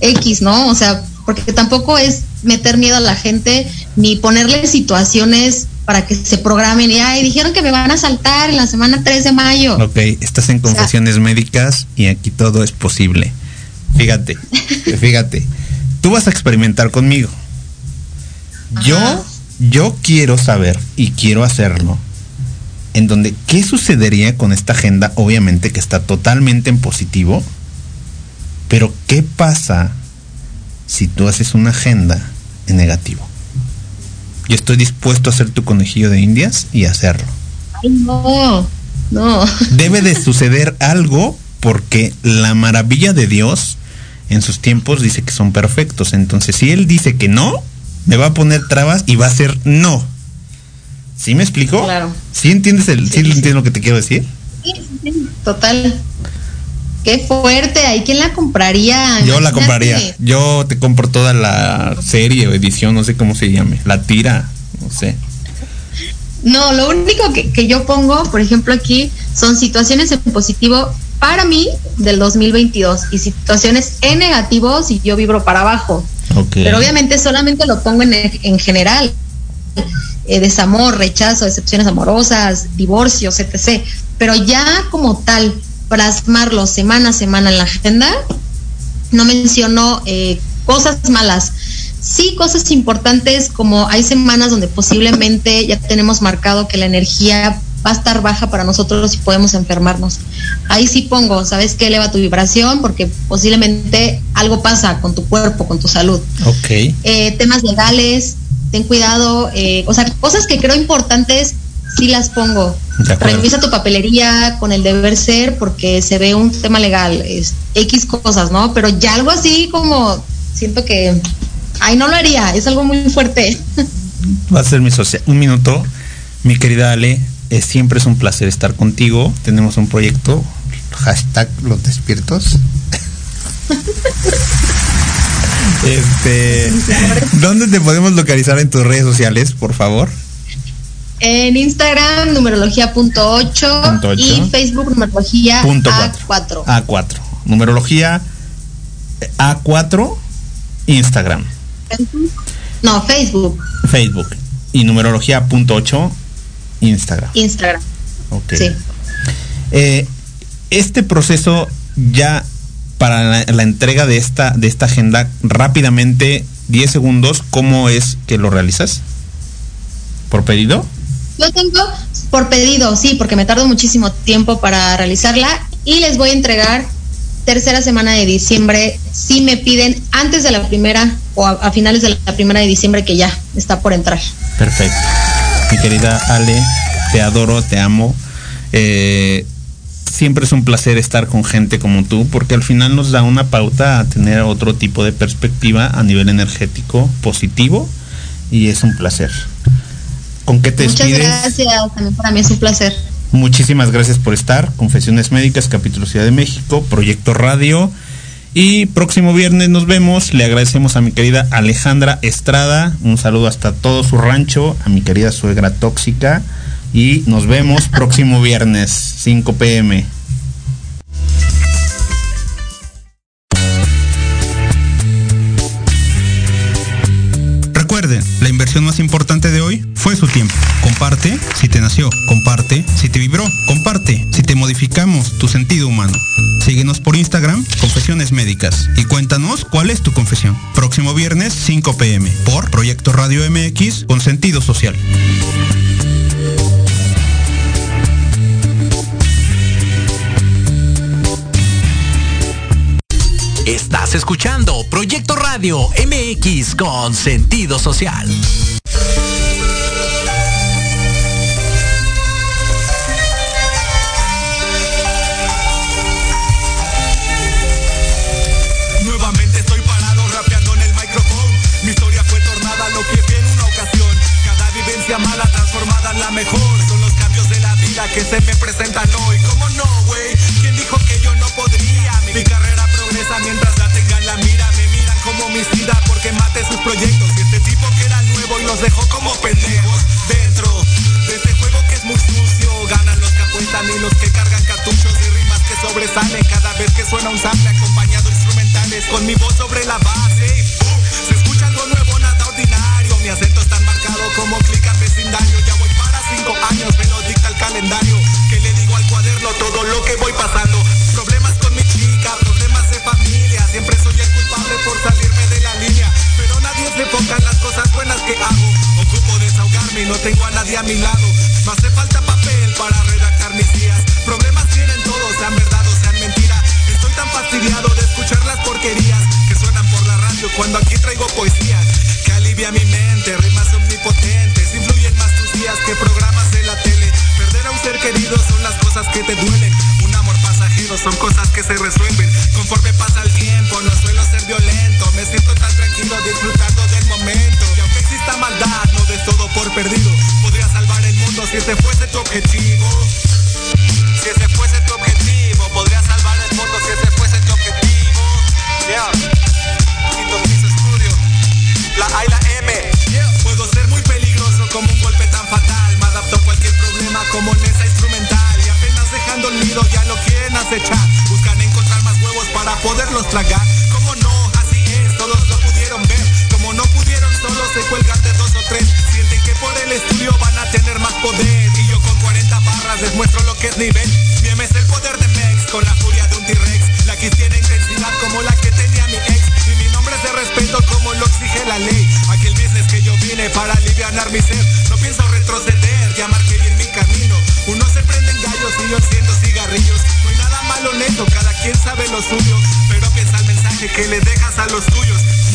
X, ¿no? O sea, porque tampoco es meter miedo a la gente ni ponerle situaciones para que se programen y ay, dijeron que me van a saltar en la semana 3 de mayo. Ok, estás en confesiones médicas y aquí todo es posible. Fíjate, fíjate, tú vas a experimentar conmigo. Yo, yo quiero saber y quiero hacerlo en donde qué sucedería con esta agenda, obviamente que está totalmente en positivo, pero qué pasa si tú haces una agenda en negativo. Yo estoy dispuesto a ser tu conejillo de indias y hacerlo. Ay, no, no. Debe de suceder algo porque la maravilla de Dios en sus tiempos dice que son perfectos. Entonces, si Él dice que no, me va a poner trabas y va a ser no. ¿Sí me explico? Claro. ¿Sí entiendes, el, sí, entiendes lo que te quiero decir? Sí, total. Qué fuerte, ¿ahí quién la compraría? Yo la compraría. Yo te compro toda la serie o edición, no sé cómo se llame. La tira, no sé. No, lo único que, yo pongo, por ejemplo, aquí son situaciones en positivo para mí del 2022 y situaciones en negativo si yo vibro para abajo. Pero obviamente solamente lo pongo en, en general. Eh, desamor, rechazo, decepciones amorosas, divorcios, etc. Pero ya como tal, plasmarlo semana a semana en la agenda, no mencionó eh, cosas malas. Sí, cosas importantes como hay semanas donde posiblemente ya tenemos marcado que la energía va a estar baja para nosotros y podemos enfermarnos. Ahí sí pongo, ¿sabes qué? Eleva tu vibración porque posiblemente algo pasa con tu cuerpo, con tu salud. Ok. Eh, temas legales, ten cuidado, eh, o sea, cosas que creo importantes sí las pongo. Revisa tu papelería con el deber ser porque se ve un tema legal, es X cosas, ¿no? Pero ya algo así como siento que, ay, no lo haría, es algo muy fuerte. Va a ser mi socia. Un minuto, mi querida Ale, es, siempre es un placer estar contigo. Tenemos un proyecto, hashtag los despiertos. este, ¿Dónde te podemos localizar en tus redes sociales, por favor? En Instagram, numerología.8 y Facebook, numerología A4. A4. Numerología A4, Instagram. No, Facebook. Facebook. Y numerología.8, Instagram. Instagram. Ok. Sí. Eh, este proceso ya para la, la, entrega de esta, de esta agenda, rápidamente, 10 segundos, ¿cómo es que lo realizas? ¿Por pedido? Yo tengo por pedido, sí, porque me tardo muchísimo tiempo para realizarla y les voy a entregar tercera semana de diciembre si me piden antes de la primera o a, finales de la primera de diciembre que ya está por entrar. Perfecto. Mi querida Ale, te adoro, te amo. Eh, siempre es un placer estar con gente como tú porque al final nos da una pauta a tener otro tipo de perspectiva a nivel energético positivo y es un placer. ¿Con qué te Muchas gracias, también para mí es un placer. Muchísimas gracias por estar. Confesiones Médicas, capítulo Ciudad de México, Proyecto Radio. Y próximo viernes nos vemos. Le agradecemos a mi querida Alejandra Estrada. Un saludo hasta todo su rancho. A mi querida suegra tóxica. Y nos vemos próximo viernes, 5 pm. Recuerden, la inversión más importante de hoy fue su tiempo. Comparte si te nació, comparte si te vibró, comparte si te modificamos tu sentido humano. Síguenos por Instagram, Confesiones Médicas, y cuéntanos cuál es tu confesión. Próximo viernes, 5 pm, por Proyecto Radio MX con sentido social. Estás escuchando Proyecto Radio MX con sentido social. Vivencia mala transformada en la mejor. Son los cambios de la vida que se me presentan hoy. ¿Cómo no, güey? ¿Quién dijo que yo no podría? Mi carrera mientras la tengan la mira. Me miran como homicida porque mate sus proyectos. Y este tipo que era nuevo y los dejó como pendejos. Dentro de este juego que es muy sucio, ganan los que apuestan y los que cargan cartuchos de rimas que sobresalen cada vez que suena un sample acompañado instrumentales con mi voz sobre la base. Se escucha algo nuevo, nada ordinario. Mi acento es tan marcado como en vecindario. Ya voy para cinco años, me lo dicta el calendario. Que le digo al cuaderno todo lo que voy pasando. Problemas con mi chica, problemas de familia. Siempre soy el culpable por salirme de la línea. Pero nadie se enfoca en las cosas buenas que hago. Ocupo desahogarme y no tengo a nadie a mi lado. Me hace falta papel para redactar mis días. Problemas tienen todos, sean verdad o sean mentira. Estoy tan fastidiado de escuchar las porquerías que suenan por la radio cuando aquí traigo poesía. Que alivia mi mente, rimas omnipotentes. Días que programas de la tele. Perder a un ser querido son las cosas que te duelen son cosas que se resuelven conforme pasa el tiempo. No suelo ser violento, me siento tan tranquilo disfrutando del momento. Y aunque exista maldad, no des todo por perdido. Podría salvar el mundo si ese fuese tu objetivo. Si ese fuese tu objetivo, como en esa instrumental dejando el nido, ya lo quieren acechar. Buscan encontrar más huevos para poderlos tragar. Como no, así es, todos lo pudieron ver. Como no pudieron, solo se cuelgan de dos o tres. Sienten que por el estudio van a tener más poder. Y yo con 40 barras les muestro lo que es nivel. Mi es el poder de Mex, con la furia de un T-Rex. La que tiene intensidad como la que tenía mi ex. De respeto como lo exige la ley. Aquel business que yo vine para aliviar mi ser. No pienso retroceder, ya marqué bien mi camino. Uno se prende en gallos y yo enciendo cigarrillos. No hay nada malo en eso, cada quien sabe lo suyo. Pero piensa el mensaje que le dejas a los tuyos.